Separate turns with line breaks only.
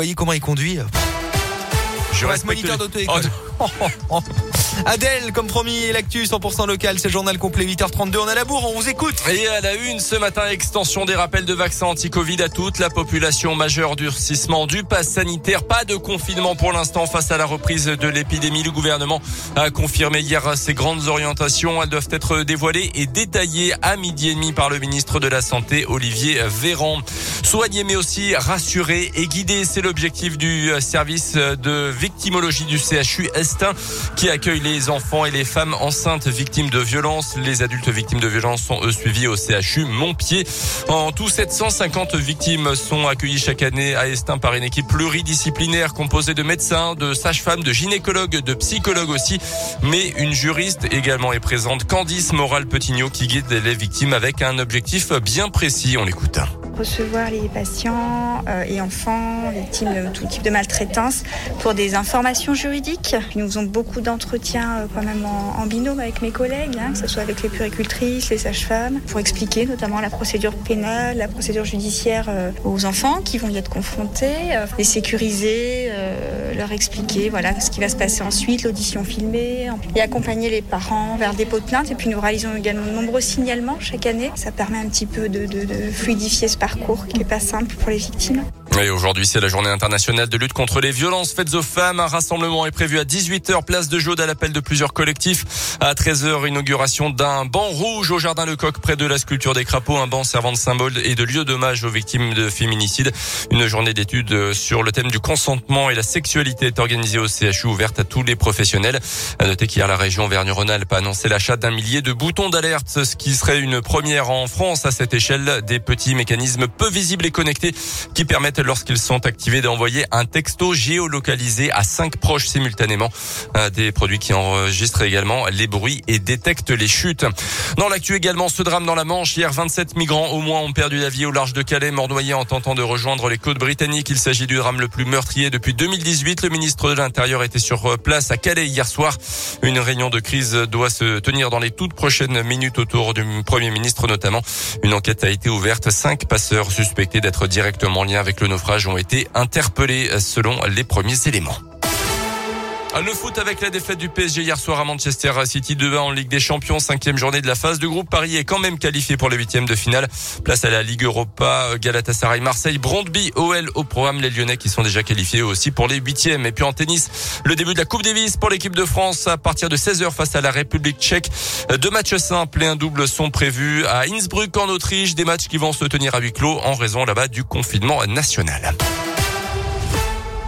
voyez comment il conduit
Je
reste moniteur d'auto-école. Adèle, comme promis, l'actu 100% local, c'est journal complet 8h32. On a la bourre, on vous écoute.
Et à la une ce matin, extension des rappels de vaccins anti-Covid à toute la population majeure, durcissement du pass sanitaire. Pas de confinement pour l'instant face à la reprise de l'épidémie. Le gouvernement a confirmé hier ses grandes orientations. Elles doivent être dévoilées et détaillées à midi et demi par le ministre de la Santé, Olivier Véran. Soigner mais aussi rassurer et guider, c'est l'objectif du service de victimologie du CHU Qui accueille les enfants et les femmes enceintes victimes de violences. Les adultes victimes de violences sont eux suivis au CHU Montpied. En tout, 750 victimes sont accueillies chaque année à Estin par une équipe pluridisciplinaire composée de médecins, de sages-femmes, de gynécologues, de psychologues aussi, mais une juriste également est présente, Candice Moral-Petignot, qui guide les victimes avec un objectif bien précis. On l'écoute
recevoir les patients euh, et enfants victimes de tout type de maltraitance pour des informations juridiques. Nous faisons beaucoup d'entretiens euh, quand même en, binôme avec mes collègues, hein, que ce soit avec les puricultrices, les sages-femmes, pour expliquer notamment la procédure pénale, la procédure judiciaire euh, aux enfants qui vont y être confrontés, les sécuriser, leur expliquer voilà ce qui va se passer ensuite, l'audition filmée, et accompagner les parents vers des pots de plainte. Et puis nous réalisons également de nombreux signalements chaque année. Ça permet un petit peu de, de fluidifier ce parcours parcours qui n'est pas simple pour les victimes.
Et aujourd'hui, c'est la journée internationale de lutte contre les violences faites aux femmes. Un rassemblement est prévu à 18h, place de Jaude, à l'appel de plusieurs collectifs. À 13h, inauguration d'un banc rouge au Jardin Lecoq, près de la sculpture des crapauds. Un banc servant de symbole et de lieu d'hommage aux victimes de féminicide. Une journée d'études sur le thème du consentement et la sexualité est organisée au CHU, ouverte à tous les professionnels. À noter qu'hier, la région Vergne-Rhône-Alpes a annoncé l'achat d'un millier de boutons d'alerte, ce qui serait une première en France à cette échelle. Des petits mécanismes peu visibles et connectés qui permettent lorsqu'ils sont activés d'envoyer un texto géolocalisé à cinq proches simultanément. Euh, des produits qui enregistrent également les bruits et détectent les chutes. Dans l'actu également, ce drame dans la Manche. Hier, 27 migrants au moins ont perdu la vie au large de Calais, morts noyés en tentant de rejoindre les côtes britanniques. Il s'agit du drame le plus meurtrier depuis 2018. Le ministre de l'Intérieur était sur place à Calais hier soir. Une réunion de crise doit se tenir dans les toutes prochaines minutes autour du Premier ministre notamment. Une enquête a été ouverte. Cinq passeurs suspectés d'être directement en lien avec le naufrage ont été interpellés selon les premiers éléments. Le foot avec la défaite du PSG hier soir à Manchester City 2-1 en Ligue des Champions, cinquième journée de la phase de groupe. Paris est quand même qualifié pour les huitièmes de finale. Place à la Ligue Europa, Galatasaray, Marseille, Brondby, OL au programme. Les Lyonnais qui sont déjà qualifiés aussi pour les huitièmes. Et puis en tennis, le début de la Coupe Davis pour l'équipe de France à partir de 16h face à la République tchèque. Deux matchs simples et un double sont prévus à Innsbruck en Autriche. Des matchs qui vont se tenir à huis clos en raison là-bas du confinement national.